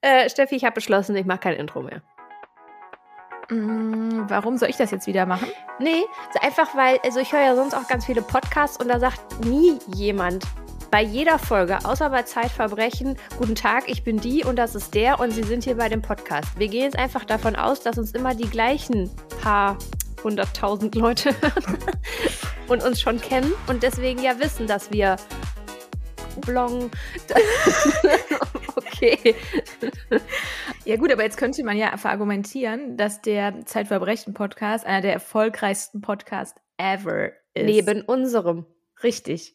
Äh, Steffi, ich habe beschlossen, ich mache kein Intro mehr. Mm, warum soll ich das jetzt wieder machen? Nee, einfach weil, also ich höre ja sonst auch ganz viele Podcasts und da sagt nie jemand bei jeder Folge, außer bei Zeitverbrechen, guten Tag, ich bin die und das ist der und Sie sind hier bei dem Podcast. Wir gehen jetzt einfach davon aus, dass uns immer die gleichen paar hunderttausend Leute hören und uns schon kennen und deswegen ja wissen, dass wir Blong. okay. Ja gut, aber jetzt könnte man ja verargumentieren, dass der Zeitverbrechen-Podcast einer der erfolgreichsten Podcasts ever ist. Neben unserem. Richtig.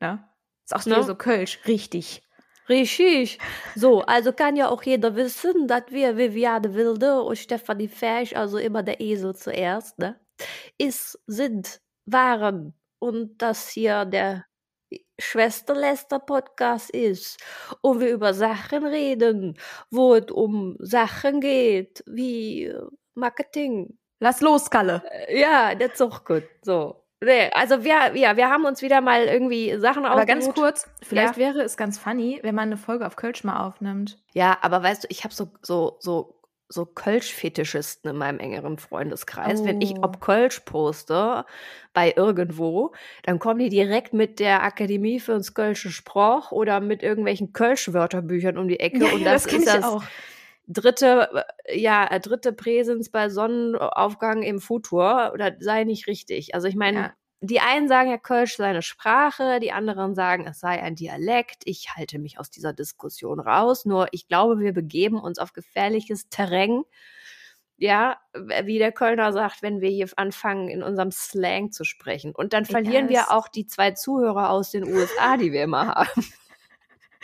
Ja. Ist auch ne? so Kölsch. Richtig. Richtig. So, also kann ja auch jeder wissen, dass wir Viviane Wilde und Stefanie Fersch, also immer der Esel zuerst, ne, ist, sind, waren und das hier der Schwesterläster-Podcast ist und wir über Sachen reden, wo es um Sachen geht, wie äh, Marketing. Lass los, Kalle. Äh, ja, das ist auch gut. So. Nee, also wir, ja, wir haben uns wieder mal irgendwie Sachen Aber ganz kurz, vielleicht ja. wäre es ganz funny, wenn man eine Folge auf Kölsch mal aufnimmt. Ja, aber weißt du, ich habe so, so, so so Kölsch-Fetischisten in meinem engeren Freundeskreis. Oh. Wenn ich ob oh. Kölsch poste bei irgendwo, dann kommen die direkt mit der Akademie für uns Kölsche Sprach oder mit irgendwelchen Kölsch-Wörterbüchern um die Ecke. Ja, und das, das ist das auch. dritte, ja, dritte Präsens bei Sonnenaufgang im Futur. Oder sei nicht richtig. Also ich meine, ja die einen sagen ja Kölsch sei eine Sprache, die anderen sagen, es sei ein Dialekt. Ich halte mich aus dieser Diskussion raus. Nur ich glaube, wir begeben uns auf gefährliches Terrain. Ja, wie der Kölner sagt, wenn wir hier anfangen, in unserem Slang zu sprechen. Und dann verlieren wir auch die zwei Zuhörer aus den USA, die wir immer haben.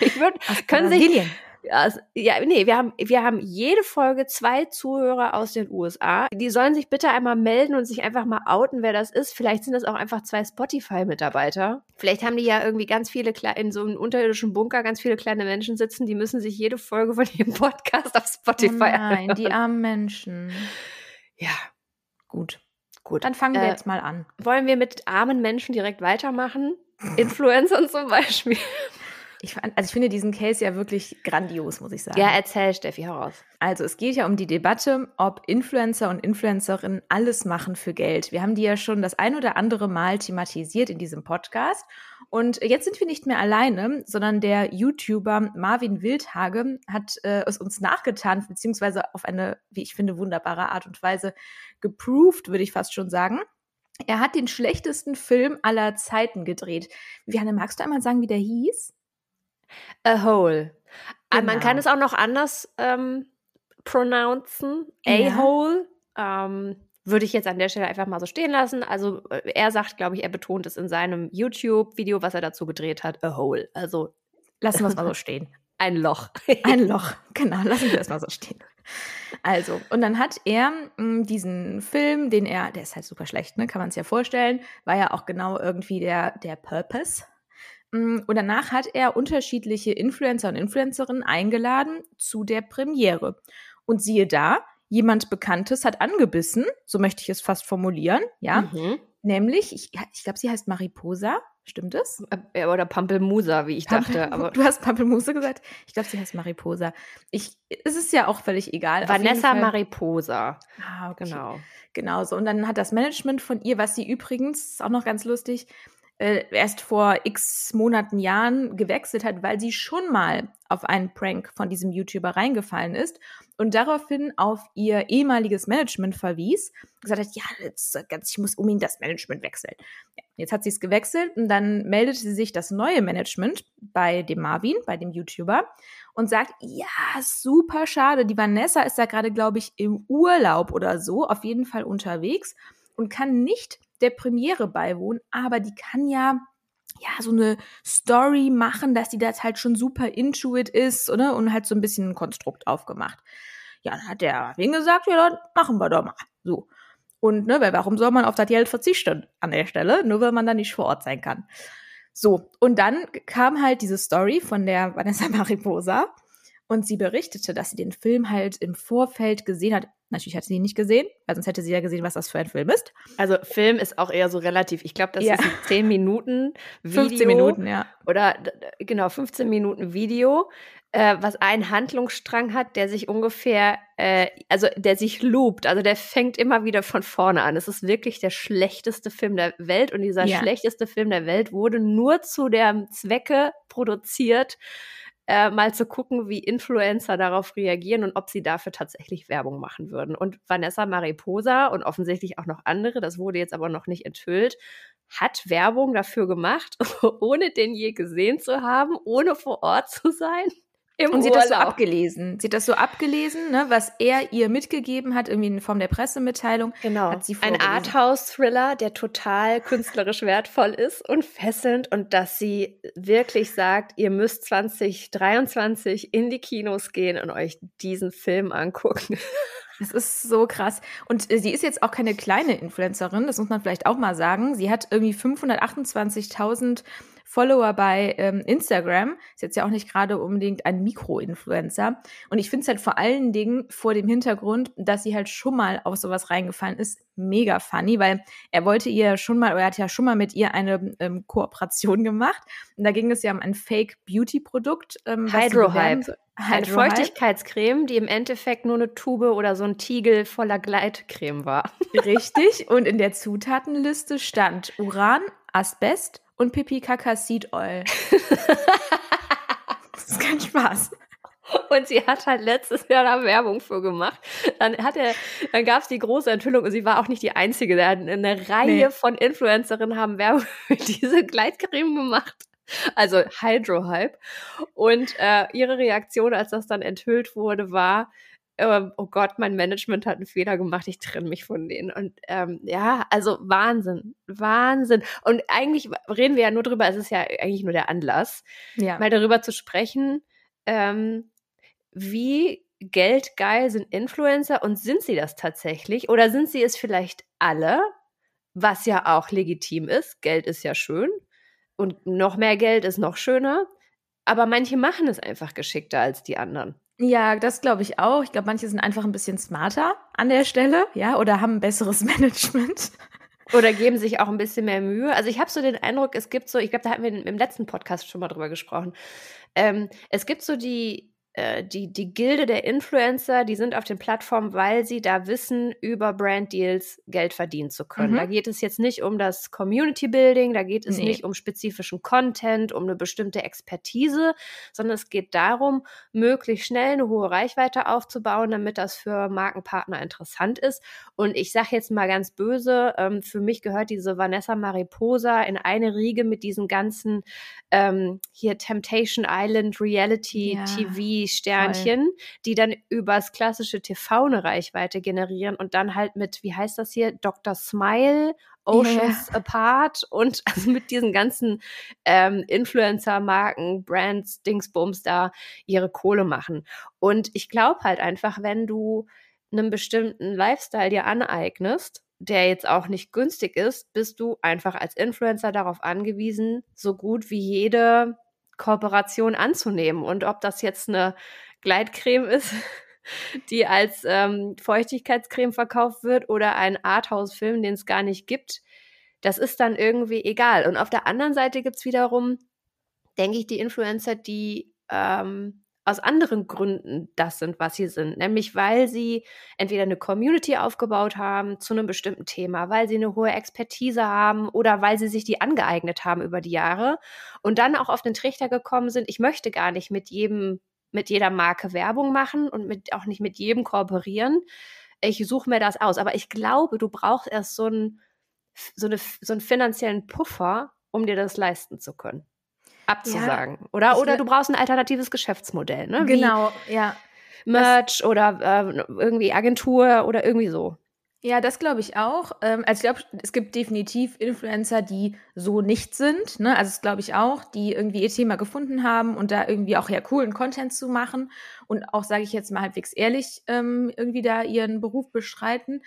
Ich würde, können sich, ja, nee, wir haben, wir haben jede Folge zwei Zuhörer aus den USA. Die sollen sich bitte einmal melden und sich einfach mal outen, wer das ist. Vielleicht sind das auch einfach zwei Spotify-Mitarbeiter. Vielleicht haben die ja irgendwie ganz viele, in so einem unterirdischen Bunker ganz viele kleine Menschen sitzen, die müssen sich jede Folge von ihrem Podcast auf Spotify oh Nein, hören. die armen Menschen. Ja, gut. Gut. Dann fangen wir äh, jetzt mal an. Wollen wir mit armen Menschen direkt weitermachen? Influencern zum Beispiel. Ich, also ich finde diesen Case ja wirklich grandios, muss ich sagen. Ja, erzähl, Steffi, heraus. Also es geht ja um die Debatte, ob Influencer und Influencerinnen alles machen für Geld. Wir haben die ja schon das ein oder andere Mal thematisiert in diesem Podcast. Und jetzt sind wir nicht mehr alleine, sondern der YouTuber Marvin Wildhage hat äh, es uns nachgetan, beziehungsweise auf eine, wie ich finde, wunderbare Art und Weise geproved, würde ich fast schon sagen. Er hat den schlechtesten Film aller Zeiten gedreht. Viviane, magst du einmal sagen, wie der hieß? A hole. Genau. Man kann genau. es auch noch anders ähm, pronouncen. A-hole. Ja. Ähm, würde ich jetzt an der Stelle einfach mal so stehen lassen. Also äh, er sagt, glaube ich, er betont es in seinem YouTube-Video, was er dazu gedreht hat, a hole. Also lassen wir es mal so stehen. Ein Loch. Ein Loch, genau, lassen wir es mal so stehen. Also, und dann hat er mh, hm, diesen Film, den er, der ist halt super schlecht, ne, kann man es ja vorstellen, war ja auch genau irgendwie der, der Purpose und danach hat er unterschiedliche Influencer und Influencerinnen eingeladen zu der Premiere. Und siehe da, jemand Bekanntes hat angebissen, so möchte ich es fast formulieren, ja. Mhm. Nämlich, ich, ich glaube, sie heißt Mariposa. Stimmt es? Äh, oder Pampelmusa, wie ich Pampel dachte. Aber du hast Pampelmusa gesagt? Ich glaube, sie heißt Mariposa. Ich, es ist ja auch völlig egal. Vanessa Mariposa. Ah, okay. Genau. Genau so. Und dann hat das Management von ihr, was sie übrigens, auch noch ganz lustig, äh, erst vor x Monaten, Jahren gewechselt hat, weil sie schon mal auf einen Prank von diesem YouTuber reingefallen ist und daraufhin auf ihr ehemaliges Management verwies, gesagt hat, ja, jetzt, ich muss unbedingt das Management wechseln. Ja, jetzt hat sie es gewechselt und dann meldete sie sich das neue Management bei dem Marvin, bei dem YouTuber und sagt, ja, super schade, die Vanessa ist da gerade, glaube ich, im Urlaub oder so, auf jeden Fall unterwegs und kann nicht der Premiere beiwohnen, aber die kann ja ja, so eine Story machen, dass die das halt schon super intuit ist, oder? Und halt so ein bisschen ein Konstrukt aufgemacht. Ja, dann hat der Wing gesagt, ja, dann machen wir doch mal. So. Und, ne, weil warum soll man auf das Geld verzichten an der Stelle? Nur weil man da nicht vor Ort sein kann. So. Und dann kam halt diese Story von der Vanessa Mariposa. Und sie berichtete, dass sie den Film halt im Vorfeld gesehen hat. Natürlich hat sie ihn nicht gesehen, weil sonst hätte sie ja gesehen, was das für ein Film ist. Also Film ist auch eher so relativ. Ich glaube, das ja. ist ein 10 Minuten Video. 15 Minuten, ja. Oder genau, 15 Minuten Video, äh, was einen Handlungsstrang hat, der sich ungefähr, äh, also der sich loopt. Also der fängt immer wieder von vorne an. Es ist wirklich der schlechteste Film der Welt und dieser ja. schlechteste Film der Welt wurde nur zu der Zwecke produziert, äh, mal zu gucken, wie Influencer darauf reagieren und ob sie dafür tatsächlich Werbung machen würden. Und Vanessa Mariposa und offensichtlich auch noch andere, das wurde jetzt aber noch nicht enthüllt, hat Werbung dafür gemacht, ohne den je gesehen zu haben, ohne vor Ort zu sein. Im und sie hat das so abgelesen. Sie hat das so abgelesen, ne, was er ihr mitgegeben hat, irgendwie in Form der Pressemitteilung. Genau. Hat sie Ein Arthouse-Thriller, der total künstlerisch wertvoll ist und fesselnd und dass sie wirklich sagt, ihr müsst 2023 in die Kinos gehen und euch diesen Film angucken. Das ist so krass. Und äh, sie ist jetzt auch keine kleine Influencerin, das muss man vielleicht auch mal sagen. Sie hat irgendwie 528.000 Follower bei ähm, Instagram. Ist jetzt ja auch nicht gerade unbedingt ein Mikro-Influencer. Und ich finde es halt vor allen Dingen vor dem Hintergrund, dass sie halt schon mal auf sowas reingefallen ist, mega funny, weil er wollte ihr schon mal, oder er hat ja schon mal mit ihr eine ähm, Kooperation gemacht. Und da ging es ja um ein Fake-Beauty-Produkt. Ähm, Hydro-Hype. Eine Feuchtigkeitscreme, die im Endeffekt nur eine Tube oder so ein Tiegel voller Gleitcreme war. Richtig. Und in der Zutatenliste stand Uran, Asbest, und Pipi Kaka Seed Oil. das ist kein Spaß. Und sie hat halt letztes Jahr da Werbung für gemacht. Dann hat er, dann gab es die große Enthüllung und sie war auch nicht die einzige. Eine Reihe nee. von Influencerinnen haben Werbung für diese Gleitcreme gemacht. Also Hydro-Hype. Und äh, ihre Reaktion, als das dann enthüllt wurde, war, oh Gott, mein Management hat einen Fehler gemacht, ich trenne mich von denen. Und ähm, ja, also Wahnsinn, Wahnsinn. Und eigentlich reden wir ja nur drüber, es ist ja eigentlich nur der Anlass, ja. mal darüber zu sprechen, ähm, wie geldgeil sind Influencer und sind sie das tatsächlich? Oder sind sie es vielleicht alle, was ja auch legitim ist? Geld ist ja schön und noch mehr Geld ist noch schöner. Aber manche machen es einfach geschickter als die anderen. Ja, das glaube ich auch. Ich glaube, manche sind einfach ein bisschen smarter an der Stelle, ja, oder haben ein besseres Management. Oder geben sich auch ein bisschen mehr Mühe. Also ich habe so den Eindruck, es gibt so, ich glaube, da hatten wir im letzten Podcast schon mal drüber gesprochen. Ähm, es gibt so die äh, die, die Gilde der Influencer, die sind auf den Plattformen, weil sie da wissen, über Brand Deals Geld verdienen zu können. Mhm. Da geht es jetzt nicht um das Community Building, da geht es nee. nicht um spezifischen Content, um eine bestimmte Expertise, sondern es geht darum, möglichst schnell eine hohe Reichweite aufzubauen, damit das für Markenpartner interessant ist. Und ich sage jetzt mal ganz böse, ähm, für mich gehört diese Vanessa Mariposa in eine Riege mit diesen ganzen ähm, hier Temptation Island Reality ja. TV Sternchen, die dann übers klassische TV eine Reichweite generieren und dann halt mit, wie heißt das hier, Dr. Smile, Oceans yeah. Apart und also mit diesen ganzen ähm, Influencer-Marken, Brands, Dingsbums da ihre Kohle machen. Und ich glaube halt einfach, wenn du einen bestimmten Lifestyle dir aneignest, der jetzt auch nicht günstig ist, bist du einfach als Influencer darauf angewiesen, so gut wie jede Kooperation anzunehmen. Und ob das jetzt eine Gleitcreme ist, die als ähm, Feuchtigkeitscreme verkauft wird oder ein Arthouse-Film, den es gar nicht gibt, das ist dann irgendwie egal. Und auf der anderen Seite gibt es wiederum, denke ich, die Influencer, die ähm, aus anderen Gründen das sind, was sie sind. Nämlich weil sie entweder eine Community aufgebaut haben zu einem bestimmten Thema, weil sie eine hohe Expertise haben oder weil sie sich die angeeignet haben über die Jahre und dann auch auf den Trichter gekommen sind, ich möchte gar nicht mit jedem, mit jeder Marke Werbung machen und mit, auch nicht mit jedem kooperieren. Ich suche mir das aus. Aber ich glaube, du brauchst erst so einen, so, eine, so einen finanziellen Puffer, um dir das leisten zu können abzusagen. Ja, oder oder du brauchst ein alternatives Geschäftsmodell, ne? Genau, Wie ja. Merch das, oder äh, irgendwie Agentur oder irgendwie so. Ja, das glaube ich auch. Ähm, also ich glaube, es gibt definitiv Influencer, die so nicht sind. Ne? Also das glaube ich auch, die irgendwie ihr Thema gefunden haben und da irgendwie auch ja coolen Content zu machen und auch, sage ich jetzt mal halbwegs ehrlich, ähm, irgendwie da ihren Beruf bestreiten.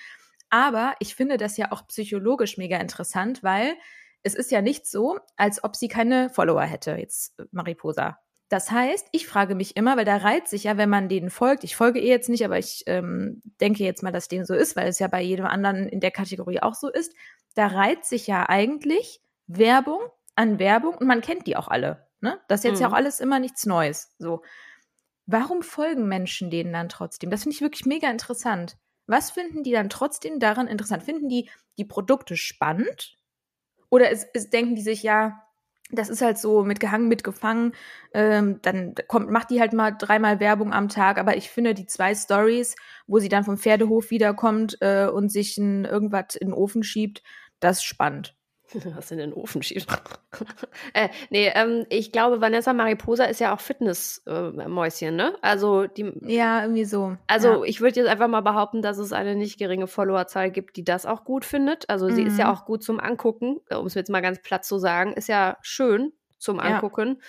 Aber ich finde das ja auch psychologisch mega interessant, weil es ist ja nicht so, als ob sie keine Follower hätte, jetzt äh, Mariposa. Das heißt, ich frage mich immer, weil da reiht sich ja, wenn man denen folgt, ich folge eh jetzt nicht, aber ich ähm, denke jetzt mal, dass dem so ist, weil es ja bei jedem anderen in der Kategorie auch so ist, da reiht sich ja eigentlich Werbung an Werbung und man kennt die auch alle. Ne? Das ist jetzt mhm. ja auch alles immer nichts Neues. So. Warum folgen Menschen denen dann trotzdem? Das finde ich wirklich mega interessant. Was finden die dann trotzdem daran interessant? Finden die die Produkte spannend? Oder ist, ist, denken die sich, ja, das ist halt so mitgehangen, mitgefangen. Ähm, dann kommt, macht die halt mal dreimal Werbung am Tag. Aber ich finde die zwei Stories, wo sie dann vom Pferdehof wiederkommt äh, und sich ein, irgendwas in den Ofen schiebt, das spannend. Was in den Ofen schiebt. äh, nee, ähm, ich glaube, Vanessa Mariposa ist ja auch Fitnessmäuschen, äh, ne? Also die. Ja, irgendwie so. Also ja. ich würde jetzt einfach mal behaupten, dass es eine nicht geringe Followerzahl gibt, die das auch gut findet. Also mhm. sie ist ja mhm. auch gut zum Angucken, um es jetzt mal ganz platt zu sagen, ist ja schön zum Angucken. Ja.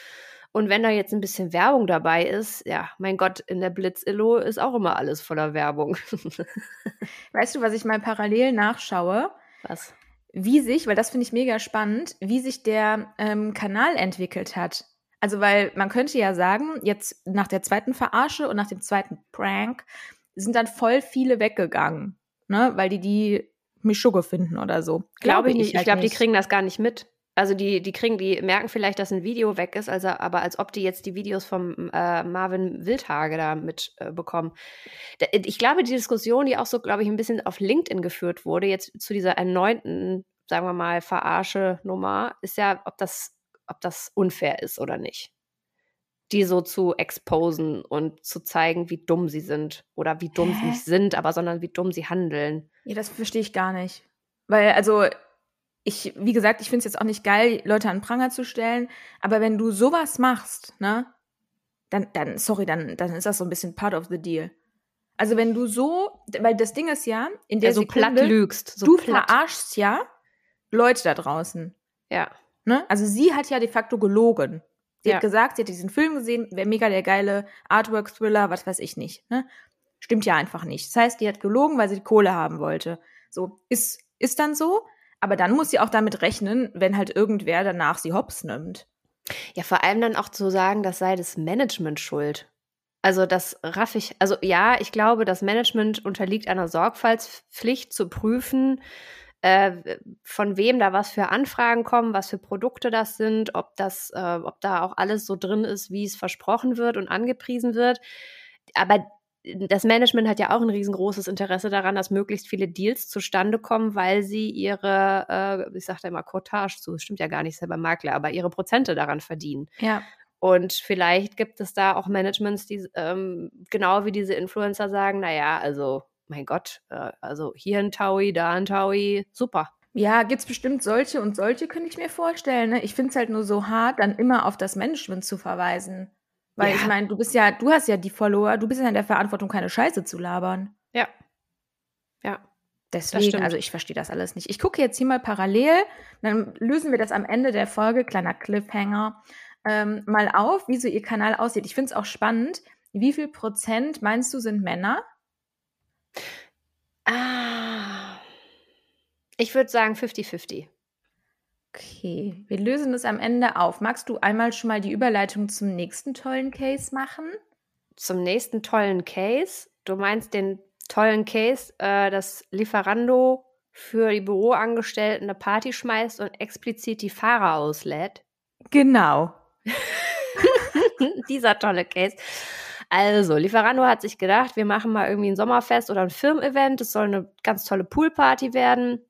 Und wenn da jetzt ein bisschen Werbung dabei ist, ja, mein Gott, in der Blitz-Illo ist auch immer alles voller Werbung. weißt du, was ich mal parallel nachschaue? Was? Wie sich, weil das finde ich mega spannend, wie sich der ähm, Kanal entwickelt hat. Also, weil man könnte ja sagen, jetzt nach der zweiten Verarsche und nach dem zweiten Prank sind dann voll viele weggegangen, ne, weil die die Mischugge finden oder so. Glaube ich nicht. Ich, halt glaube, die kriegen das gar nicht mit. Also die, die kriegen, die merken vielleicht, dass ein Video weg ist, also aber als ob die jetzt die Videos vom äh, Marvin Wildhage da mitbekommen. Äh, ich glaube, die Diskussion, die auch so, glaube ich, ein bisschen auf LinkedIn geführt wurde, jetzt zu dieser erneuten, sagen wir mal, verarsche Nummer, ist ja, ob das, ob das unfair ist oder nicht. Die so zu exposen und zu zeigen, wie dumm sie sind. Oder wie dumm Hä? sie nicht sind, aber sondern wie dumm sie handeln. Ja, das verstehe ich gar nicht. Weil, also, ich, wie gesagt, ich finde es jetzt auch nicht geil, Leute an Pranger zu stellen, aber wenn du sowas machst, ne, dann, dann, sorry, dann, dann ist das so ein bisschen part of the deal. Also wenn du so, weil das Ding ist ja, in der ja, so Sekunde, platt lügst, so du platt. verarschst ja Leute da draußen. Ja. Ne? Also sie hat ja de facto gelogen. Sie ja. hat gesagt, sie hat diesen Film gesehen, wäre mega der geile Artwork-Thriller, was weiß ich nicht. Ne? Stimmt ja einfach nicht. Das heißt, die hat gelogen, weil sie die Kohle haben wollte. So, ist, ist dann so. Aber dann muss sie auch damit rechnen, wenn halt irgendwer danach sie hops nimmt. Ja, vor allem dann auch zu sagen, das sei das Management schuld. Also das raff ich, also ja, ich glaube, das Management unterliegt einer Sorgfaltspflicht zu prüfen, äh, von wem da was für Anfragen kommen, was für Produkte das sind, ob das, äh, ob da auch alles so drin ist, wie es versprochen wird und angepriesen wird. Aber das Management hat ja auch ein riesengroßes Interesse daran, dass möglichst viele Deals zustande kommen, weil sie ihre, äh, ich sagte immer Cottage zu, stimmt ja gar nicht selber Makler, aber ihre Prozente daran verdienen. Ja. Und vielleicht gibt es da auch Managements, die ähm, genau wie diese Influencer sagen, naja, also mein Gott, äh, also hier ein Taui, da ein Taui, super. Ja, gibt's bestimmt solche und solche, könnte ich mir vorstellen. Ne? Ich finde es halt nur so hart, dann immer auf das Management zu verweisen. Weil ja. ich meine, du bist ja, du hast ja die Follower, du bist ja in der Verantwortung, keine Scheiße zu labern. Ja. Ja. Deswegen, also ich verstehe das alles nicht. Ich gucke jetzt hier mal parallel, dann lösen wir das am Ende der Folge, kleiner Cliffhanger, ähm, mal auf, wie so ihr Kanal aussieht. Ich finde es auch spannend. Wie viel Prozent meinst du sind Männer? Ah. Ich würde sagen 50-50. Okay, wir lösen es am Ende auf. Magst du einmal schon mal die Überleitung zum nächsten tollen Case machen? Zum nächsten tollen Case? Du meinst den tollen Case, äh, dass Lieferando für die Büroangestellten eine Party schmeißt und explizit die Fahrer auslädt? Genau. Dieser tolle Case. Also, Lieferando hat sich gedacht, wir machen mal irgendwie ein Sommerfest oder ein Firmen-Event. Es soll eine ganz tolle Poolparty werden.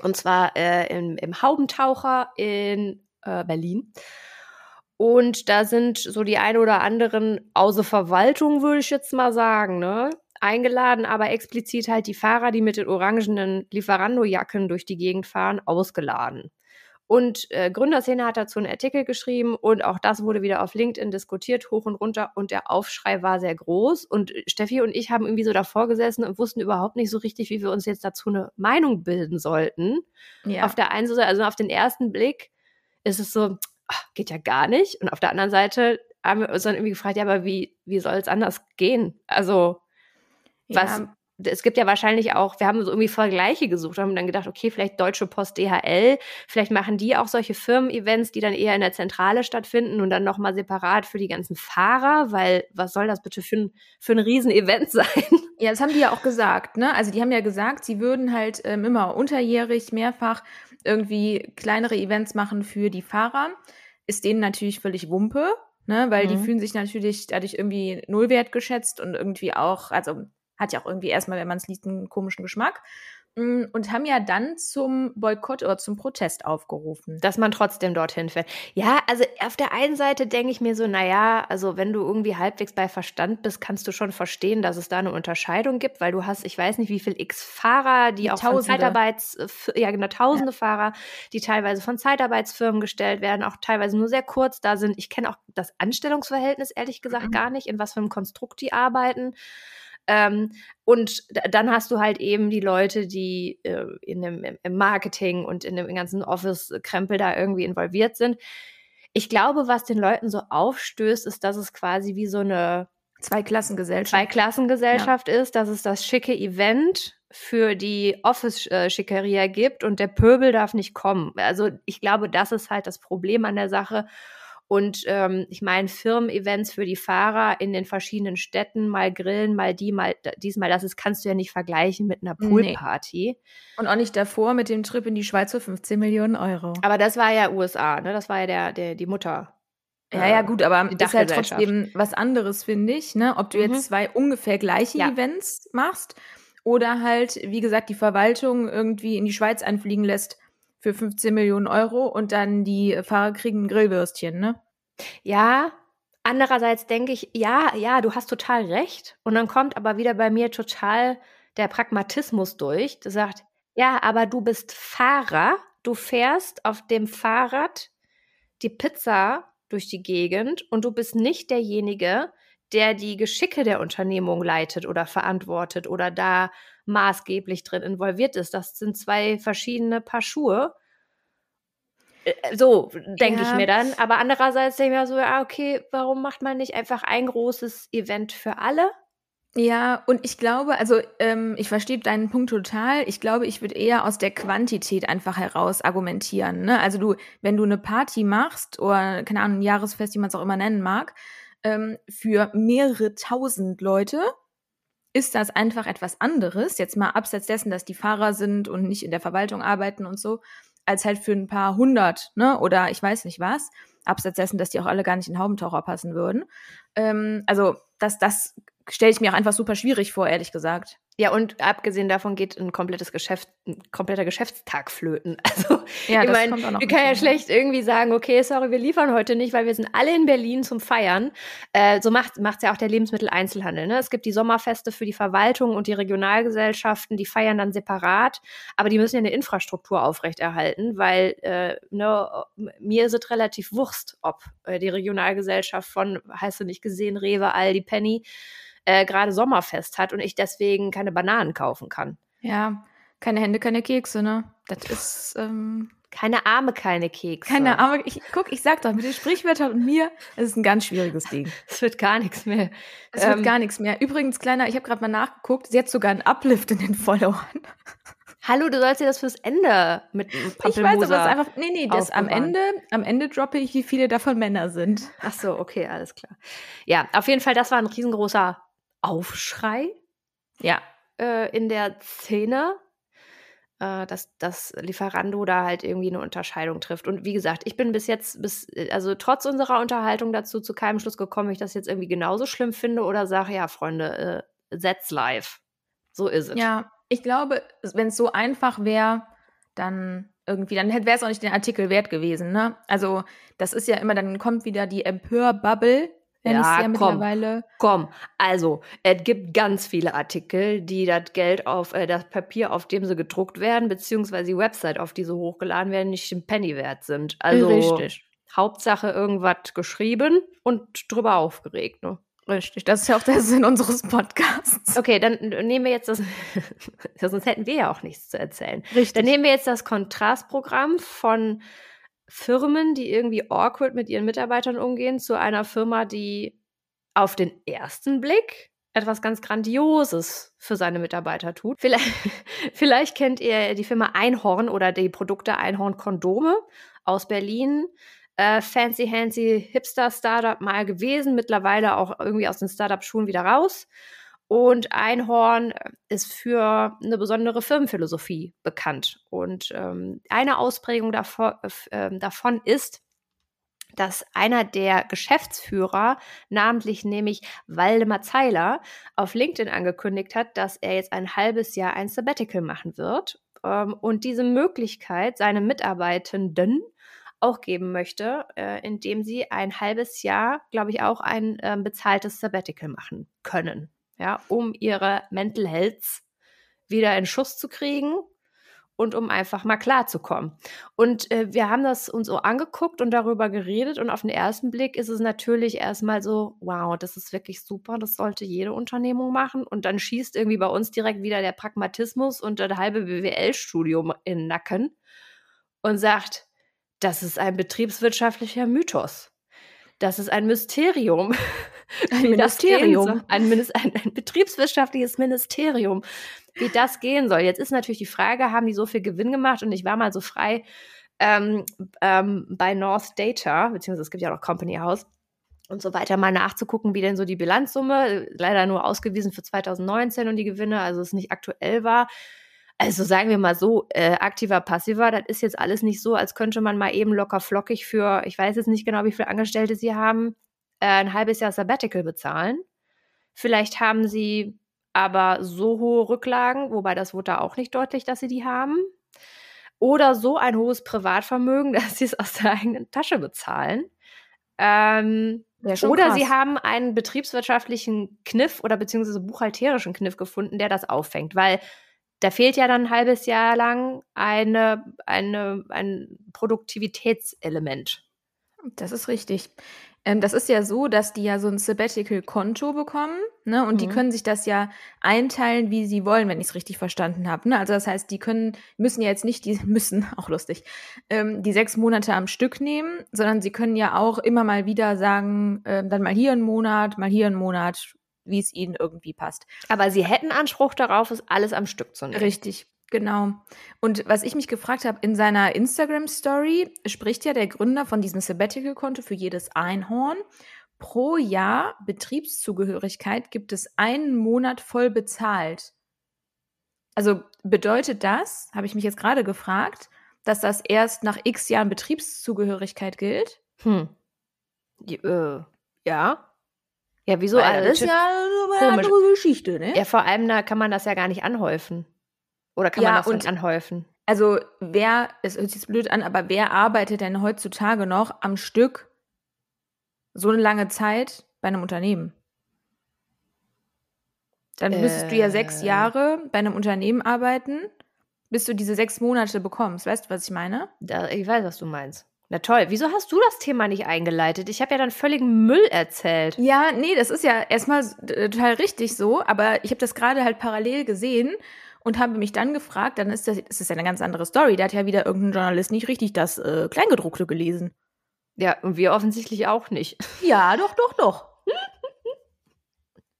Und zwar äh, im, im Haubentaucher in äh, Berlin. Und da sind so die ein oder anderen außer Verwaltung, würde ich jetzt mal sagen, ne? Eingeladen, aber explizit halt die Fahrer, die mit den orangenen Lieferando-Jacken durch die Gegend fahren, ausgeladen. Und äh, Gründerszene hat dazu einen Artikel geschrieben und auch das wurde wieder auf LinkedIn diskutiert, hoch und runter. Und der Aufschrei war sehr groß. Und Steffi und ich haben irgendwie so davor gesessen und wussten überhaupt nicht so richtig, wie wir uns jetzt dazu eine Meinung bilden sollten. Ja. Auf der einen Seite, also auf den ersten Blick ist es so, ach, geht ja gar nicht. Und auf der anderen Seite haben wir uns dann irgendwie gefragt, ja, aber wie, wie soll es anders gehen? Also, was, ja. Es gibt ja wahrscheinlich auch, wir haben so irgendwie Vergleiche gesucht, haben dann gedacht, okay, vielleicht Deutsche Post DHL, vielleicht machen die auch solche Firmen-Events, die dann eher in der Zentrale stattfinden und dann nochmal separat für die ganzen Fahrer, weil was soll das bitte für ein, für ein Riesen-Event sein? Ja, das haben die ja auch gesagt, ne? Also die haben ja gesagt, sie würden halt ähm, immer unterjährig mehrfach irgendwie kleinere Events machen für die Fahrer. Ist denen natürlich völlig Wumpe, ne? Weil mhm. die fühlen sich natürlich dadurch irgendwie nullwert geschätzt und irgendwie auch, also hat ja auch irgendwie erstmal, wenn man es liest, einen komischen Geschmack. Mm, und haben ja dann zum Boykott oder zum Protest aufgerufen. Dass man trotzdem dorthin fährt. Ja, also auf der einen Seite denke ich mir so, naja, also wenn du irgendwie halbwegs bei Verstand bist, kannst du schon verstehen, dass es da eine Unterscheidung gibt, weil du hast, ich weiß nicht, wie viel X-Fahrer, die, die auch Tausende. von Zeitarbeits, ja genau, tausende ja. Fahrer, die teilweise von Zeitarbeitsfirmen gestellt werden, auch teilweise nur sehr kurz da sind. Ich kenne auch das Anstellungsverhältnis ehrlich gesagt mhm. gar nicht, in was für einem Konstrukt die arbeiten. Ähm, und dann hast du halt eben die Leute, die äh, in dem, im Marketing und in dem ganzen Office-Krempel da irgendwie involviert sind. Ich glaube, was den Leuten so aufstößt, ist, dass es quasi wie so eine Zweiklassengesellschaft, Zweiklassengesellschaft ja. ist, dass es das schicke Event für die Office-Schickeria gibt und der Pöbel darf nicht kommen. Also ich glaube, das ist halt das Problem an der Sache. Und ähm, ich meine, Firmen-Events für die Fahrer in den verschiedenen Städten, mal grillen, mal die, mal diesmal das ist, kannst du ja nicht vergleichen mit einer Poolparty. Nee. Und auch nicht davor mit dem Trip in die Schweiz für 15 Millionen Euro. Aber das war ja USA, ne? Das war ja der, der, die Mutter. Ja, ja, gut, aber das ist halt trotzdem was anderes, finde ich, ne? Ob du mhm. jetzt zwei ungefähr gleiche ja. Events machst oder halt, wie gesagt, die Verwaltung irgendwie in die Schweiz einfliegen lässt für 15 Millionen Euro und dann die Fahrer kriegen ein Grillwürstchen, ne? Ja, andererseits denke ich, ja, ja, du hast total recht. Und dann kommt aber wieder bei mir total der Pragmatismus durch. Der sagt, ja, aber du bist Fahrer, du fährst auf dem Fahrrad die Pizza durch die Gegend und du bist nicht derjenige, der die Geschicke der Unternehmung leitet oder verantwortet oder da maßgeblich drin involviert ist. Das sind zwei verschiedene Paar Schuhe. Äh, so denke ja. ich mir dann. Aber andererseits denke ich mir so, ja, okay, warum macht man nicht einfach ein großes Event für alle? Ja, und ich glaube, also ähm, ich verstehe deinen Punkt total. Ich glaube, ich würde eher aus der Quantität einfach heraus argumentieren. Ne? Also du, wenn du eine Party machst oder keine Ahnung, ein Jahresfest, wie man es auch immer nennen mag, ähm, für mehrere tausend Leute, ist das einfach etwas anderes, jetzt mal abseits dessen, dass die Fahrer sind und nicht in der Verwaltung arbeiten und so, als halt für ein paar hundert, ne, oder ich weiß nicht was, abseits dessen, dass die auch alle gar nicht in Haubentaucher passen würden. Ähm, also, das, das stelle ich mir auch einfach super schwierig vor, ehrlich gesagt. Ja, und abgesehen davon geht ein komplettes Geschäft, ein kompletter Geschäftstag flöten. Also, ja, ich meine, wir können ja schlecht irgendwie sagen, okay, sorry, wir liefern heute nicht, weil wir sind alle in Berlin zum Feiern. Äh, so macht es ja auch der Lebensmitteleinzelhandel. Ne? Es gibt die Sommerfeste für die Verwaltung und die Regionalgesellschaften, die feiern dann separat, aber die müssen ja eine Infrastruktur aufrechterhalten, weil äh, ne, mir ist es relativ Wurst, ob äh, die Regionalgesellschaft von, heißt du nicht gesehen, Rewe, Aldi, Penny, äh, gerade Sommerfest hat und ich deswegen keine Bananen kaufen kann. Ja, keine Hände, keine Kekse, ne? Das ist ähm, keine Arme, keine Kekse. Keine Arme. Ich, guck, ich sag doch, mit den Sprichwörtern und mir, es ist ein ganz schwieriges Ding. Es wird gar nichts mehr. Es ähm, wird gar nichts mehr. Übrigens, kleiner, ich habe gerade mal nachgeguckt, sie hat sogar einen Uplift in den Followern. Hallo, du sollst dir das fürs Ende mit Pampelmusa Ich weiß, aber es ist einfach, nee, nee, das am Ende, am Ende droppe ich, wie viele davon Männer sind. Ach so, okay, alles klar. Ja, auf jeden Fall, das war ein riesengroßer Aufschrei ja. Äh, in der Szene, äh, dass, dass Lieferando da halt irgendwie eine Unterscheidung trifft. Und wie gesagt, ich bin bis jetzt, bis, also trotz unserer Unterhaltung dazu zu keinem Schluss gekommen, ich das jetzt irgendwie genauso schlimm finde oder sage, ja, Freunde, äh, that's live. So ist es. Ja, ich glaube, wenn es so einfach wäre, dann irgendwie, dann wäre es auch nicht den Artikel wert gewesen, ne? Also, das ist ja immer, dann kommt wieder die Empör-Bubble, nenne ja, ja mittlerweile. Komm, also es gibt ganz viele Artikel, die das Geld auf äh, das Papier, auf dem sie gedruckt werden, beziehungsweise die Website, auf die sie hochgeladen werden, nicht im Penny wert sind. Also Richtig. Hauptsache irgendwas geschrieben und drüber aufgeregt. Ne? Richtig, das ist ja auch der Sinn unseres Podcasts. Okay, dann nehmen wir jetzt das, sonst hätten wir ja auch nichts zu erzählen. Richtig. Dann nehmen wir jetzt das Kontrastprogramm von Firmen, die irgendwie awkward mit ihren Mitarbeitern umgehen, zu einer Firma, die auf den ersten Blick etwas ganz Grandioses für seine Mitarbeiter tut. Vielleicht, vielleicht kennt ihr die Firma Einhorn oder die Produkte Einhorn Kondome aus Berlin. Äh, fancy, handsy Hipster-Startup mal gewesen, mittlerweile auch irgendwie aus den Startup-Schuhen wieder raus. Und Einhorn ist für eine besondere Firmenphilosophie bekannt. Und ähm, eine Ausprägung davon, äh, davon ist, dass einer der Geschäftsführer, namentlich nämlich Waldemar Zeiler, auf LinkedIn angekündigt hat, dass er jetzt ein halbes Jahr ein Sabbatical machen wird ähm, und diese Möglichkeit seinen Mitarbeitenden auch geben möchte, äh, indem sie ein halbes Jahr, glaube ich, auch ein äh, bezahltes Sabbatical machen können, ja, um ihre Mental Health wieder in Schuss zu kriegen und um einfach mal klarzukommen. Und äh, wir haben das uns so angeguckt und darüber geredet und auf den ersten Blick ist es natürlich erstmal so, wow, das ist wirklich super, das sollte jede Unternehmung machen und dann schießt irgendwie bei uns direkt wieder der Pragmatismus und das halbe BWL-Studium in den Nacken und sagt, das ist ein betriebswirtschaftlicher Mythos. Das ist ein Mysterium. Ein Ministerium. Ein, ein, ein, betriebswirtschaftliches Ministerium wie das gehen soll. Jetzt ist natürlich die Frage, haben die so viel Gewinn gemacht? Und ich war mal so frei ähm, ähm, bei North Data, beziehungsweise es gibt ja auch noch Company House und so weiter, mal nachzugucken, wie denn so die Bilanzsumme, leider nur ausgewiesen für 2019 und die Gewinne, also es nicht aktuell war. Also sagen wir mal so, äh, aktiver, passiver, das ist jetzt alles nicht so, als könnte man mal eben locker flockig für, ich weiß jetzt nicht genau, wie viele Angestellte sie haben, äh, ein halbes Jahr Sabbatical bezahlen. Vielleicht haben sie aber so hohe Rücklagen, wobei das wurde da auch nicht deutlich, dass sie die haben. Oder so ein hohes Privatvermögen, dass sie es aus der eigenen Tasche bezahlen. Ähm, oder krass. sie haben einen betriebswirtschaftlichen Kniff oder beziehungsweise buchhalterischen Kniff gefunden, der das auffängt, weil da fehlt ja dann ein halbes Jahr lang eine, eine, ein Produktivitätselement. Das ist richtig. Ähm, das ist ja so, dass die ja so ein Sabbatical-Konto bekommen, ne? Und mhm. die können sich das ja einteilen, wie sie wollen, wenn ich es richtig verstanden habe. Ne? Also das heißt, die können, müssen ja jetzt nicht, die müssen, auch lustig, ähm, die sechs Monate am Stück nehmen, sondern sie können ja auch immer mal wieder sagen, äh, dann mal hier einen Monat, mal hier einen Monat, wie es ihnen irgendwie passt. Aber sie hätten Anspruch darauf, es alles am Stück zu nehmen. Richtig. Genau. Und was ich mich gefragt habe, in seiner Instagram-Story spricht ja der Gründer von diesem Sabbatical-Konto für jedes Einhorn. Pro Jahr Betriebszugehörigkeit gibt es einen Monat voll bezahlt. Also bedeutet das, habe ich mich jetzt gerade gefragt, dass das erst nach x Jahren Betriebszugehörigkeit gilt? Hm. Äh, ja. Ja, wieso? Weil das ist ja eine andere Geschichte, ne? Ja, vor allem da kann man das ja gar nicht anhäufen. Oder kann ja, man das und, anhäufen? Also wer, es hört sich blöd an, aber wer arbeitet denn heutzutage noch am Stück so eine lange Zeit bei einem Unternehmen? Dann äh, müsstest du ja sechs äh. Jahre bei einem Unternehmen arbeiten, bis du diese sechs Monate bekommst. Weißt du, was ich meine? Da, ich weiß, was du meinst. Na toll, wieso hast du das Thema nicht eingeleitet? Ich habe ja dann völligen Müll erzählt. Ja, nee, das ist ja erstmal total richtig so, aber ich habe das gerade halt parallel gesehen und habe mich dann gefragt, dann ist das, das ist ja eine ganz andere Story. Da hat ja wieder irgendein Journalist nicht richtig das äh, Kleingedruckte gelesen. Ja, und wir offensichtlich auch nicht. Ja, doch, doch, doch.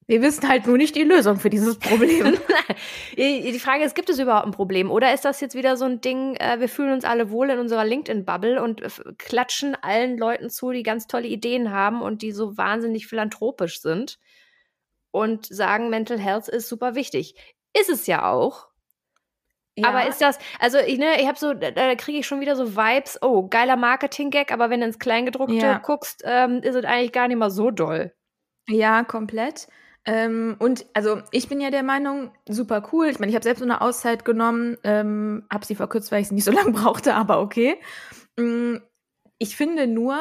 Wir wissen halt nur nicht die Lösung für dieses Problem. die Frage ist, gibt es überhaupt ein Problem? Oder ist das jetzt wieder so ein Ding, äh, wir fühlen uns alle wohl in unserer LinkedIn-Bubble und äh, klatschen allen Leuten zu, die ganz tolle Ideen haben und die so wahnsinnig philanthropisch sind und sagen, Mental Health ist super wichtig. Ist es ja auch. Ja. Aber ist das, also ich, ne, ich habe so, da kriege ich schon wieder so Vibes, oh, geiler Marketing-Gag, aber wenn du ins Kleingedruckte ja. guckst, ähm, ist es eigentlich gar nicht mal so doll. Ja, komplett. Ähm, und also ich bin ja der Meinung, super cool. Ich meine, ich habe selbst so eine Auszeit genommen, ähm, habe sie verkürzt, weil ich sie nicht so lange brauchte, aber okay. Ähm, ich finde nur,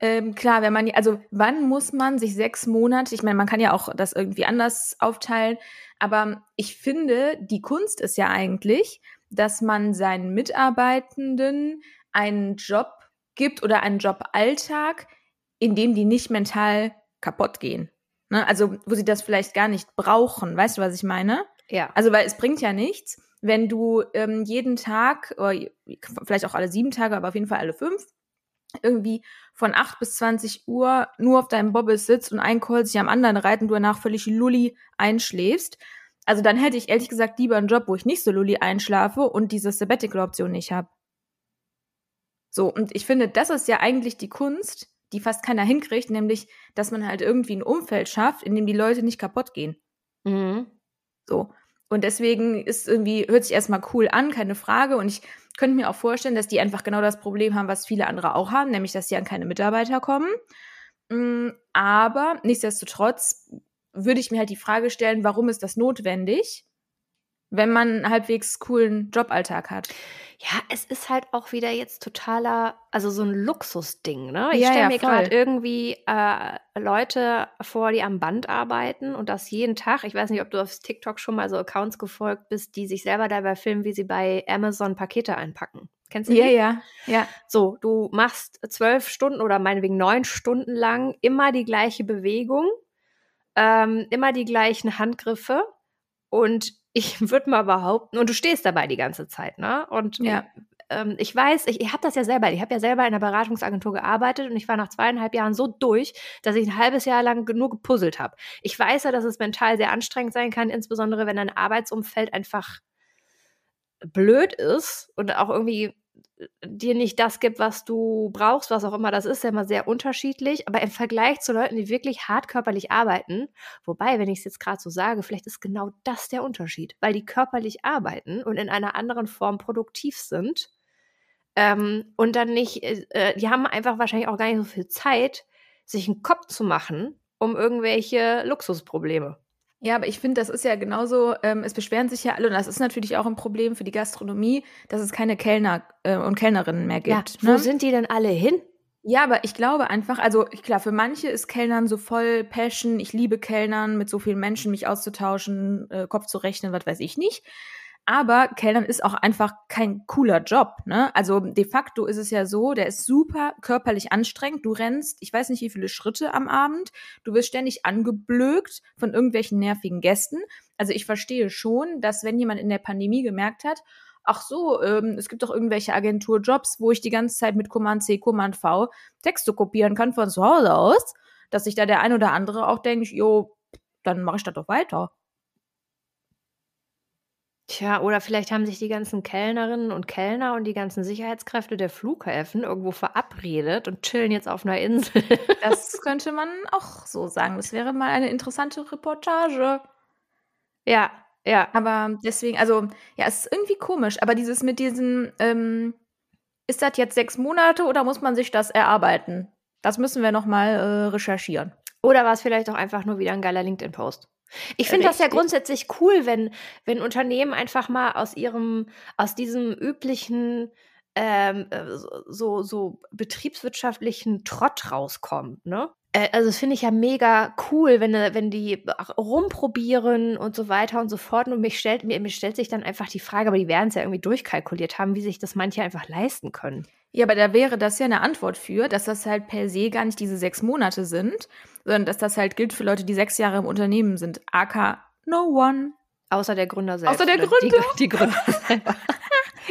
ähm, klar, wenn man, also wann muss man sich sechs Monate, ich meine, man kann ja auch das irgendwie anders aufteilen, aber ich finde, die Kunst ist ja eigentlich, dass man seinen Mitarbeitenden einen Job gibt oder einen Joballtag, in dem die nicht mental kaputt gehen. Ne? Also, wo sie das vielleicht gar nicht brauchen. Weißt du, was ich meine? Ja. Also, weil es bringt ja nichts, wenn du ähm, jeden Tag, oder vielleicht auch alle sieben Tage, aber auf jeden Fall alle fünf, irgendwie von 8 bis 20 Uhr nur auf deinem Bobbes sitzt und ein Call sich am anderen reiht und du danach völlig lulli einschläfst. Also dann hätte ich ehrlich gesagt lieber einen Job, wo ich nicht so lulli einschlafe und diese Sabbatical-Option nicht habe. So, und ich finde, das ist ja eigentlich die Kunst, die fast keiner hinkriegt, nämlich, dass man halt irgendwie ein Umfeld schafft, in dem die Leute nicht kaputt gehen. Mhm. So. Und deswegen ist irgendwie, hört sich erstmal cool an, keine Frage. Und ich könnte mir auch vorstellen, dass die einfach genau das Problem haben, was viele andere auch haben, nämlich, dass sie an keine Mitarbeiter kommen. Mm, aber nichtsdestotrotz würde ich mir halt die Frage stellen, warum ist das notwendig, wenn man einen halbwegs coolen Joballtag hat? Ja, es ist halt auch wieder jetzt totaler, also so ein Luxusding, ne? Ich ja, stelle ja, mir gerade irgendwie äh, Leute vor, die am Band arbeiten und das jeden Tag. Ich weiß nicht, ob du auf TikTok schon mal so Accounts gefolgt bist, die sich selber dabei filmen, wie sie bei Amazon Pakete einpacken. Kennst du die? Ja, ja, ja. So, du machst zwölf Stunden oder meinetwegen neun Stunden lang immer die gleiche Bewegung, ähm, immer die gleichen Handgriffe und ich würde mal behaupten, und du stehst dabei die ganze Zeit, ne? Und ja. ähm, ich weiß, ich, ich habe das ja selber, ich habe ja selber in einer Beratungsagentur gearbeitet und ich war nach zweieinhalb Jahren so durch, dass ich ein halbes Jahr lang nur gepuzzelt habe. Ich weiß ja, dass es mental sehr anstrengend sein kann, insbesondere wenn dein Arbeitsumfeld einfach blöd ist und auch irgendwie dir nicht das gibt, was du brauchst, was auch immer das ist, ja immer sehr unterschiedlich. Aber im Vergleich zu Leuten, die wirklich hart körperlich arbeiten, wobei, wenn ich es jetzt gerade so sage, vielleicht ist genau das der Unterschied, weil die körperlich arbeiten und in einer anderen Form produktiv sind ähm, und dann nicht, äh, äh die haben einfach wahrscheinlich auch gar nicht so viel Zeit, sich einen Kopf zu machen um irgendwelche Luxusprobleme. Ja, aber ich finde, das ist ja genauso, ähm, es beschweren sich ja alle, und das ist natürlich auch ein Problem für die Gastronomie, dass es keine Kellner äh, und Kellnerinnen mehr gibt. Ja, wo ne? sind die denn alle hin? Ja, aber ich glaube einfach, also klar, für manche ist Kellnern so voll Passion, ich liebe Kellnern, mit so vielen Menschen mich auszutauschen, äh, Kopf zu rechnen, was weiß ich nicht. Aber Kellnern ist auch einfach kein cooler Job. Ne? Also de facto ist es ja so, der ist super körperlich anstrengend. Du rennst, ich weiß nicht wie viele Schritte am Abend. Du wirst ständig angeblökt von irgendwelchen nervigen Gästen. Also ich verstehe schon, dass wenn jemand in der Pandemie gemerkt hat, ach so, ähm, es gibt doch irgendwelche Agenturjobs, wo ich die ganze Zeit mit Command C, Command V Texte kopieren kann von zu Hause aus, dass sich da der ein oder andere auch denkt, jo, dann mache ich das doch weiter. Tja, oder vielleicht haben sich die ganzen Kellnerinnen und Kellner und die ganzen Sicherheitskräfte der Flughäfen irgendwo verabredet und chillen jetzt auf einer Insel. Das könnte man auch so sagen. Das wäre mal eine interessante Reportage. Ja, ja. Aber deswegen, also, ja, es ist irgendwie komisch. Aber dieses mit diesen, ähm, ist das jetzt sechs Monate oder muss man sich das erarbeiten? Das müssen wir nochmal äh, recherchieren. Oder war es vielleicht auch einfach nur wieder ein geiler LinkedIn-Post? Ich finde das ja grundsätzlich cool, wenn, wenn Unternehmen einfach mal aus ihrem, aus diesem üblichen ähm, äh, so, so betriebswirtschaftlichen Trott rauskommen, ne? Äh, also das finde ich ja mega cool, wenn, wenn die rumprobieren und so weiter und so fort. Und mich stellt, mir, mir stellt sich dann einfach die Frage, aber die werden es ja irgendwie durchkalkuliert haben, wie sich das manche einfach leisten können. Ja, aber da wäre das ja eine Antwort für, dass das halt per se gar nicht diese sechs Monate sind, sondern dass das halt gilt für Leute, die sechs Jahre im Unternehmen sind. AK no one. Außer der Gründer selbst. Außer der? Gründer. Die, die Gründer selber.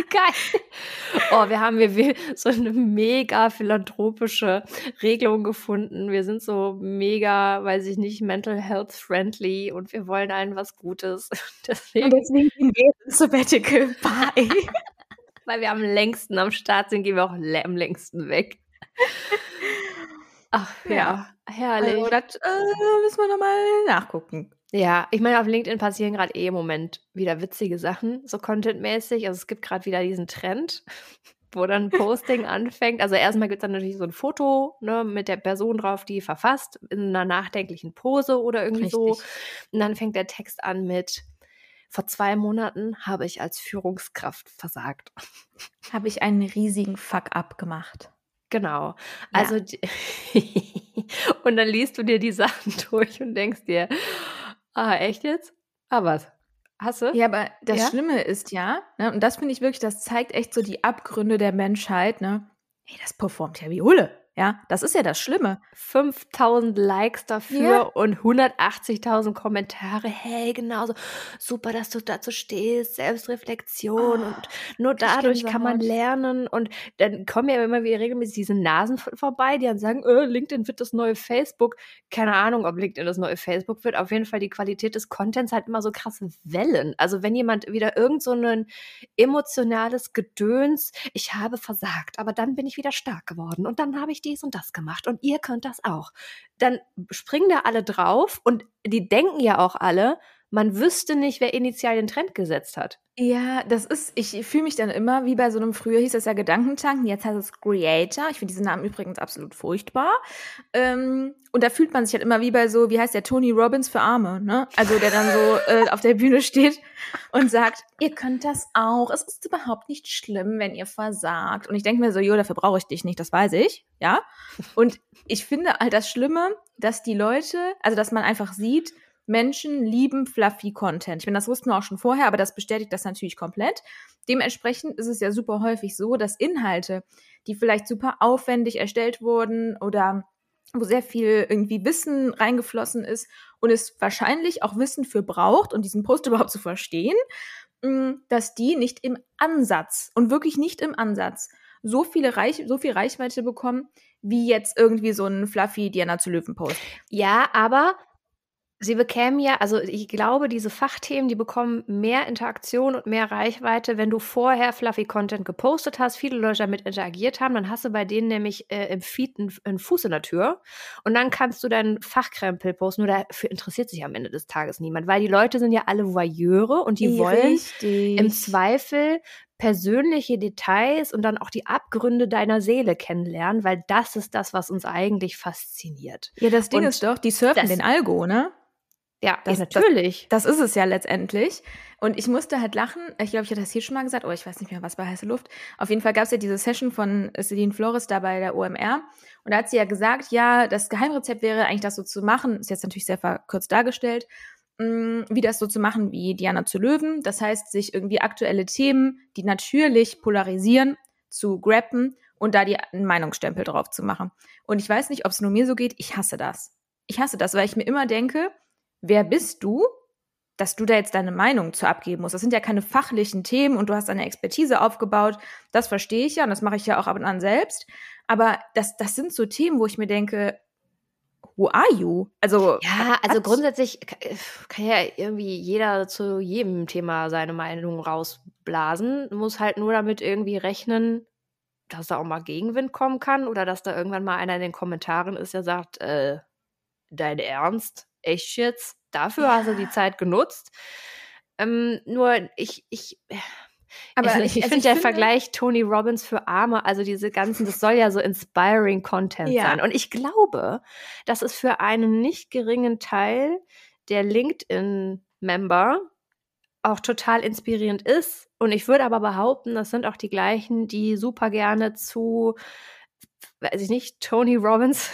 Geil. Oh, wir haben hier so eine mega philanthropische Regelung gefunden. Wir sind so mega, weiß ich nicht, mental health friendly und wir wollen allen was Gutes. Deswegen, und deswegen gehen wir ins Sabbatical. Bye weil wir am längsten am Start sind, gehen wir auch am längsten weg. Ach ja, ja herrlich. Also, das äh, müssen wir nochmal nachgucken. Ja, ich meine, auf LinkedIn passieren gerade eh im Moment wieder witzige Sachen, so contentmäßig. Also es gibt gerade wieder diesen Trend, wo dann Posting anfängt. Also erstmal gibt es dann natürlich so ein Foto ne, mit der Person drauf, die verfasst, in einer nachdenklichen Pose oder irgendwie Richtig. so. Und dann fängt der Text an mit vor zwei Monaten habe ich als Führungskraft versagt. Habe ich einen riesigen Fuck-up gemacht. Genau. Also, ja. und dann liest du dir die Sachen durch und denkst dir, ah, echt jetzt? Ah, was? Hast du? Ja, aber das ja? Schlimme ist ja, ne, und das finde ich wirklich, das zeigt echt so die Abgründe der Menschheit, ne? Ey, das performt ja wie Hulle. Ja, das ist ja das Schlimme. 5000 Likes dafür ja. und 180.000 Kommentare. Hey, genauso. Super, dass du dazu stehst. Selbstreflexion oh, und nur dadurch kann man lernen. Und dann kommen ja immer wieder regelmäßig diese Nasen vorbei, die dann sagen, äh, LinkedIn wird das neue Facebook. Keine Ahnung, ob LinkedIn das neue Facebook wird. Auf jeden Fall die Qualität des Contents hat immer so krasse Wellen. Also wenn jemand wieder irgend so ein emotionales Gedöns, ich habe versagt, aber dann bin ich wieder stark geworden und dann habe ich dies und das gemacht und ihr könnt das auch. Dann springen da alle drauf und die denken ja auch alle, man wüsste nicht, wer initial den Trend gesetzt hat. Ja, das ist, ich fühle mich dann immer wie bei so einem, früher hieß das ja Gedankentanken, jetzt heißt es Creator. Ich finde diesen Namen übrigens absolut furchtbar. Ähm, und da fühlt man sich halt immer wie bei so, wie heißt der, Tony Robbins für Arme, ne? Also der dann so äh, auf der Bühne steht und sagt, ihr könnt das auch. Es ist überhaupt nicht schlimm, wenn ihr versagt. Und ich denke mir so, jo, dafür brauche ich dich nicht, das weiß ich, ja? Und ich finde halt das Schlimme, dass die Leute, also dass man einfach sieht, Menschen lieben fluffy Content. Ich meine, das wussten wir auch schon vorher, aber das bestätigt das natürlich komplett. Dementsprechend ist es ja super häufig so, dass Inhalte, die vielleicht super aufwendig erstellt wurden oder wo sehr viel irgendwie Wissen reingeflossen ist und es wahrscheinlich auch Wissen für braucht und diesen Post überhaupt zu verstehen, mm, dass die nicht im Ansatz und wirklich nicht im Ansatz so viele Reich so viel Reichweite bekommen, wie jetzt irgendwie so ein fluffy Diana zu Löwen Post. Ja, aber Sie bekämen ja, also ich glaube, diese Fachthemen, die bekommen mehr Interaktion und mehr Reichweite, wenn du vorher Fluffy Content gepostet hast, viele Leute damit interagiert haben, dann hast du bei denen nämlich äh, im Feed einen, einen, Fuß in der Tür und dann kannst du deinen Fachkrempel posten. Nur dafür interessiert sich am Ende des Tages niemand, weil die Leute sind ja alle Voyeure und die wollen Richtig. im Zweifel persönliche Details und dann auch die Abgründe deiner Seele kennenlernen, weil das ist das, was uns eigentlich fasziniert. Ja, das Ding und ist doch, die surfen den Algo, ne? Ja, das, ja, natürlich. Das, das, ist es ja letztendlich. Und ich musste halt lachen. Ich glaube, ich hatte das hier schon mal gesagt. Oh, ich weiß nicht mehr, was bei heiße Luft. Auf jeden Fall gab es ja diese Session von Celine Flores da bei der OMR. Und da hat sie ja gesagt, ja, das Geheimrezept wäre eigentlich das so zu machen. Ist jetzt natürlich sehr verkürzt dargestellt. Mm, wie das so zu machen wie Diana zu Löwen. Das heißt, sich irgendwie aktuelle Themen, die natürlich polarisieren, zu grappen und da die Meinungsstempel drauf zu machen. Und ich weiß nicht, ob es nur mir so geht. Ich hasse das. Ich hasse das, weil ich mir immer denke, wer bist du, dass du da jetzt deine Meinung zu abgeben musst. Das sind ja keine fachlichen Themen und du hast eine Expertise aufgebaut. Das verstehe ich ja und das mache ich ja auch ab und an selbst. Aber das, das sind so Themen, wo ich mir denke, who are you? Also ja, also grundsätzlich kann ja irgendwie jeder zu jedem Thema seine Meinung rausblasen. Muss halt nur damit irgendwie rechnen, dass da auch mal Gegenwind kommen kann oder dass da irgendwann mal einer in den Kommentaren ist, der sagt, äh, dein Ernst? echt jetzt, dafür hast du die Zeit genutzt. Ähm, nur ich, ich, aber ich, ich also finde der Vergleich Tony Robbins für Arme, also diese ganzen, das soll ja so inspiring Content ja. sein. Und ich glaube, dass es für einen nicht geringen Teil der LinkedIn-Member auch total inspirierend ist. Und ich würde aber behaupten, das sind auch die gleichen, die super gerne zu, weiß ich nicht, Tony Robbins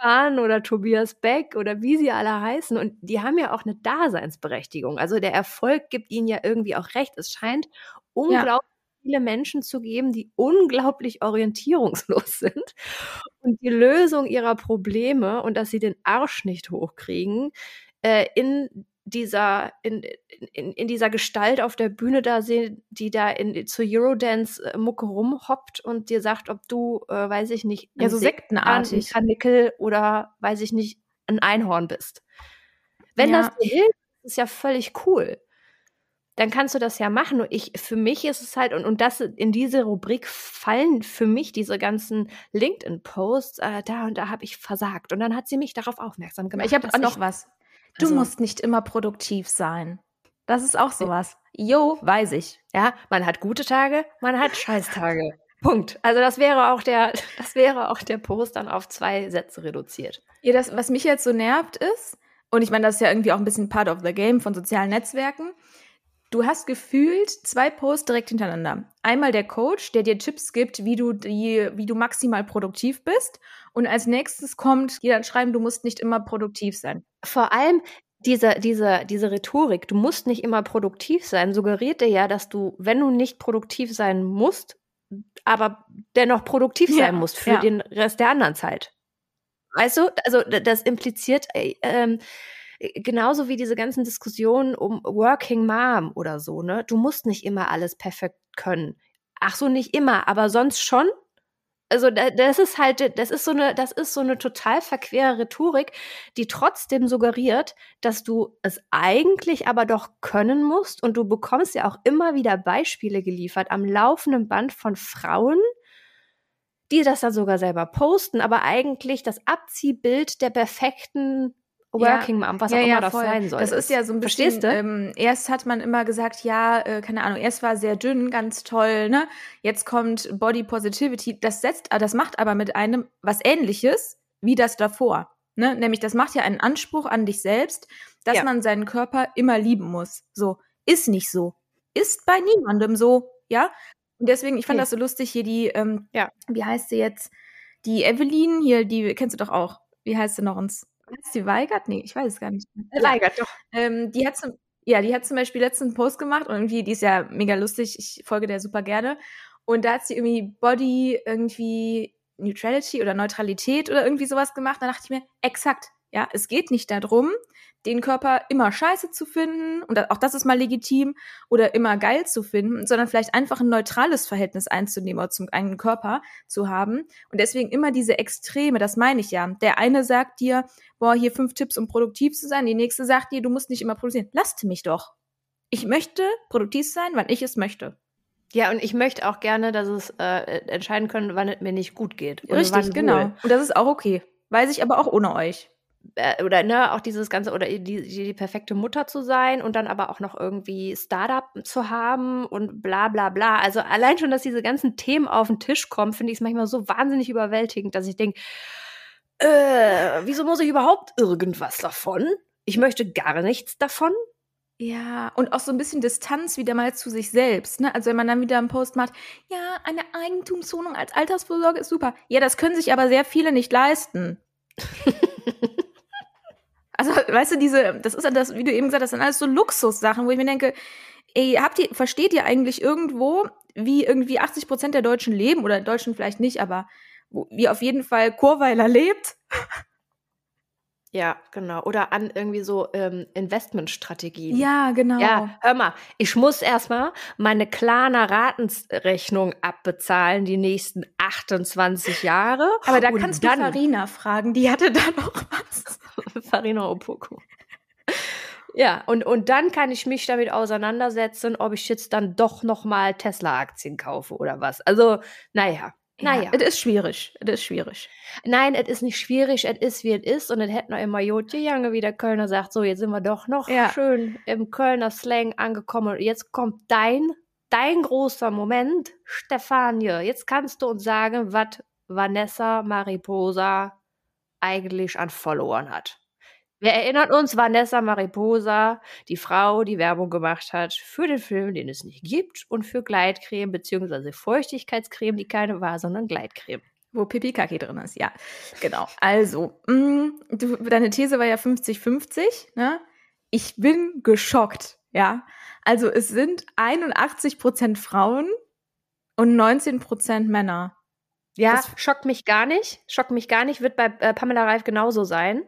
Spahn oder Tobias Beck oder wie sie alle heißen. Und die haben ja auch eine Daseinsberechtigung. Also der Erfolg gibt ihnen ja irgendwie auch recht. Es scheint unglaublich ja. viele Menschen zu geben, die unglaublich orientierungslos sind und die Lösung ihrer Probleme und dass sie den Arsch nicht hochkriegen, äh, in dieser, in, in, in dieser Gestalt auf der Bühne da sehen, die da in, zur Eurodance-Mucke rumhoppt und dir sagt, ob du, äh, weiß ich nicht, ja, so sektenartig. ein Kanickel oder, weiß ich nicht, ein Einhorn bist. Wenn ja. das dir hilft, ist ja völlig cool. Dann kannst du das ja machen. Und ich, für mich ist es halt, und, und das in diese Rubrik fallen für mich diese ganzen LinkedIn-Posts, äh, da und da habe ich versagt. Und dann hat sie mich darauf aufmerksam gemacht. Ich habe auch noch was. Du also, musst nicht immer produktiv sein. Das ist auch sowas. Jo, weiß ich. Ja, man hat gute Tage, man hat Scheißtage. Punkt. Also das wäre auch der, das wäre auch der Post dann auf zwei Sätze reduziert. Ja, das, was mich jetzt so nervt ist, und ich meine, das ist ja irgendwie auch ein bisschen part of the game von sozialen Netzwerken, Du hast gefühlt zwei Posts direkt hintereinander. Einmal der Coach, der dir Tipps gibt, wie du die, wie du maximal produktiv bist. Und als nächstes kommt die dann schreiben, du musst nicht immer produktiv sein. Vor allem diese, diese, diese Rhetorik, du musst nicht immer produktiv sein, suggeriert dir ja, dass du, wenn du nicht produktiv sein musst, aber dennoch produktiv sein ja, musst für ja. den Rest der anderen Zeit. Weißt du, also das impliziert äh, ähm, genauso wie diese ganzen Diskussionen um Working Mom oder so, ne? Du musst nicht immer alles perfekt können. Ach so, nicht immer, aber sonst schon. Also das ist halt, das ist so eine, das ist so eine total verquere Rhetorik, die trotzdem suggeriert, dass du es eigentlich aber doch können musst und du bekommst ja auch immer wieder Beispiele geliefert am laufenden Band von Frauen, die das dann sogar selber posten, aber eigentlich das Abziehbild der perfekten Working Mom, was ja, auch immer das sein soll. Das ist ja so ein bisschen, ähm, erst hat man immer gesagt, ja, äh, keine Ahnung, erst war sehr dünn, ganz toll, ne? Jetzt kommt Body Positivity. Das setzt, das macht aber mit einem was ähnliches wie das davor. Ne? Nämlich, das macht ja einen Anspruch an dich selbst, dass ja. man seinen Körper immer lieben muss. So, ist nicht so. Ist bei niemandem so, ja? Und deswegen, ich fand okay. das so lustig, hier die, ähm, ja. wie heißt sie jetzt? Die Evelyn, hier, die kennst du doch auch. Wie heißt sie noch uns? Sie Weigert? Nee, ich weiß es gar nicht. Äh, Weigert, doch. Ähm, die hat zum, ja, die hat zum Beispiel letzten einen Post gemacht und irgendwie, die ist ja mega lustig, ich folge der super gerne. Und da hat sie irgendwie Body irgendwie Neutrality oder Neutralität oder irgendwie sowas gemacht. Da dachte ich mir, exakt, ja, es geht nicht darum, den Körper immer scheiße zu finden und auch das ist mal legitim oder immer geil zu finden, sondern vielleicht einfach ein neutrales Verhältnis einzunehmen oder zum eigenen Körper zu haben. Und deswegen immer diese Extreme, das meine ich ja. Der eine sagt dir, boah, hier fünf Tipps, um produktiv zu sein. Die nächste sagt dir, du musst nicht immer produzieren. Lasst mich doch. Ich möchte produktiv sein, wann ich es möchte. Ja, und ich möchte auch gerne, dass es äh, entscheiden können, wann es mir nicht gut geht. Richtig, genau. Und das ist auch okay. Weiß ich aber auch ohne euch. Äh, oder ne, auch dieses ganze, oder die, die, die, perfekte Mutter zu sein und dann aber auch noch irgendwie Startup zu haben und bla bla bla. Also allein schon, dass diese ganzen Themen auf den Tisch kommen, finde ich es manchmal so wahnsinnig überwältigend, dass ich denke, äh, wieso muss ich überhaupt irgendwas davon? Ich möchte gar nichts davon. Ja, und auch so ein bisschen Distanz wieder mal zu sich selbst. Ne? Also wenn man dann wieder einen Post macht, ja, eine Eigentumswohnung als Altersvorsorge ist super. Ja, das können sich aber sehr viele nicht leisten. Also, weißt du, diese, das ist ja das, wie du eben gesagt hast, das sind alles so Luxussachen, wo ich mir denke, ey, habt ihr, versteht ihr eigentlich irgendwo, wie irgendwie 80 Prozent der Deutschen leben oder Deutschen vielleicht nicht, aber wie auf jeden Fall Chorweiler lebt? Ja, genau. Oder an irgendwie so ähm, Investmentstrategien. Ja, genau. Ja, hör mal, ich muss erstmal meine Klarner Ratenrechnung abbezahlen die nächsten 28 Jahre. Aber da kannst dann, du Farina fragen, die hatte da noch was. Farina Opoko. Ja, und, und dann kann ich mich damit auseinandersetzen, ob ich jetzt dann doch nochmal Tesla-Aktien kaufe oder was. Also, naja. Naja. Es ist schwierig. Es ist schwierig. Nein, es ist nicht schwierig. Es ist, wie es ist. Und es hätte noch immer Jod Jange, wie der Kölner sagt, so, jetzt sind wir doch noch ja. schön im Kölner Slang angekommen. Und jetzt kommt dein, dein großer Moment, Stefanie. Jetzt kannst du uns sagen, was Vanessa Mariposa eigentlich an Followern hat. Wir erinnern uns, Vanessa Mariposa, die Frau, die Werbung gemacht hat für den Film, den es nicht gibt, und für Gleitcreme bzw. Feuchtigkeitscreme, die keine war, sondern Gleitcreme. Wo Pipi Kaki drin ist, ja. Genau. Also, mh, mm, du, deine These war ja 50-50, ne? Ich bin geschockt, ja. Also, es sind 81% Frauen und 19% Männer. Ja, das schockt mich gar nicht. Schockt mich gar nicht, wird bei äh, Pamela Reif genauso sein.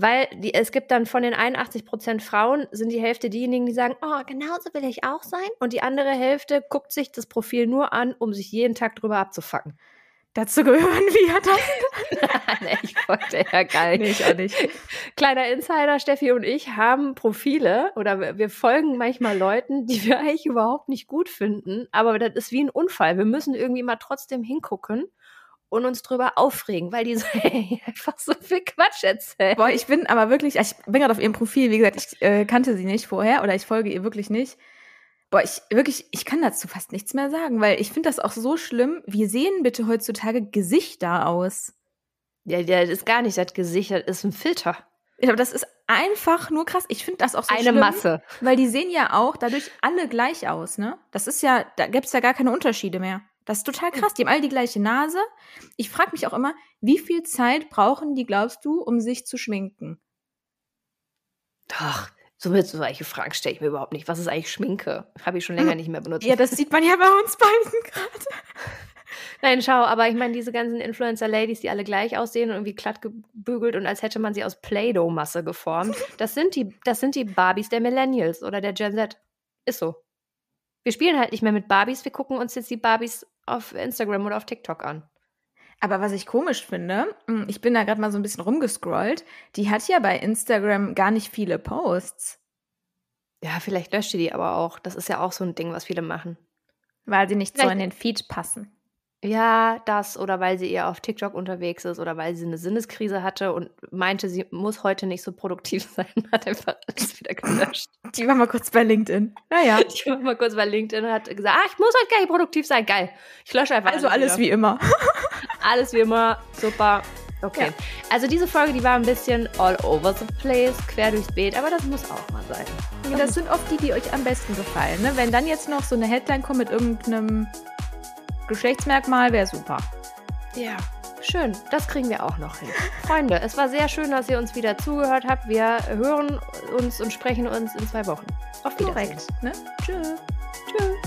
Weil die, es gibt dann von den 81 Prozent Frauen, sind die Hälfte diejenigen, die sagen, oh, genauso will ich auch sein. Und die andere Hälfte guckt sich das Profil nur an, um sich jeden Tag drüber abzufacken. Dazu gehören wir dann. nee, ich wollte ja geil. Nee, ich auch nicht. Kleiner Insider, Steffi und ich haben Profile oder wir folgen manchmal Leuten, die wir eigentlich überhaupt nicht gut finden. Aber das ist wie ein Unfall. Wir müssen irgendwie mal trotzdem hingucken und uns drüber aufregen, weil die so hey, einfach so viel Quatsch erzählen. Boah, ich bin aber wirklich, ich bin gerade auf ihrem Profil, wie gesagt, ich äh, kannte sie nicht vorher oder ich folge ihr wirklich nicht. Boah, ich wirklich, ich kann dazu fast nichts mehr sagen, weil ich finde das auch so schlimm. Wie sehen bitte heutzutage Gesichter aus? Ja, ja, das ist gar nicht das Gesicht, das ist ein Filter. Aber das ist einfach nur krass. Ich finde das auch so Eine schlimm, Masse. Weil die sehen ja auch dadurch alle gleich aus, ne? Das ist ja, da gibt's ja gar keine Unterschiede mehr. Das ist total krass. Die haben alle die gleiche Nase. Ich frage mich auch immer, wie viel Zeit brauchen die, glaubst du, um sich zu schminken? Doch, So mit solche Fragen stelle ich mir überhaupt nicht. Was ist eigentlich Schminke? Habe ich schon länger nicht mehr benutzt. Ja, das sieht man ja bei uns beiden gerade. Nein, schau, aber ich meine, diese ganzen Influencer-Ladies, die alle gleich aussehen und irgendwie glatt gebügelt und als hätte man sie aus Play-Doh-Masse geformt, das sind, die, das sind die Barbies der Millennials oder der Gen Z. Ist so. Wir spielen halt nicht mehr mit Barbies, wir gucken uns jetzt die Barbies auf Instagram oder auf TikTok an. Aber was ich komisch finde, hm, ich bin da gerade mal so ein bisschen rumgescrollt, die hat ja bei Instagram gar nicht viele Posts. Ja, vielleicht löscht die die aber auch. Das ist ja auch so ein Ding, was viele machen. Weil sie nicht vielleicht so in den Feed passen. Ja, das oder weil sie eher auf TikTok unterwegs ist oder weil sie eine Sinneskrise hatte und meinte, sie muss heute nicht so produktiv sein, hat einfach alles wieder gelöscht. Die war mal kurz bei LinkedIn. Naja. Die war mal kurz bei LinkedIn und hat gesagt, ah, ich muss heute gar nicht produktiv sein. Geil. Ich lösche einfach Also alles, alles wie immer. alles wie immer. Super. Okay. Ja. Also diese Folge, die war ein bisschen all over the place, quer durchs Beet, aber das muss auch mal sein. Das, das sind oft die, die euch am besten gefallen. Ne? Wenn dann jetzt noch so eine Headline kommt mit irgendeinem Geschlechtsmerkmal wäre super. Ja, schön. Das kriegen wir auch noch hin. Freunde, es war sehr schön, dass ihr uns wieder zugehört habt. Wir hören uns und sprechen uns in zwei Wochen. Auf Wiedersehen. Korrekt. Ne? Tschüss. Tschüss.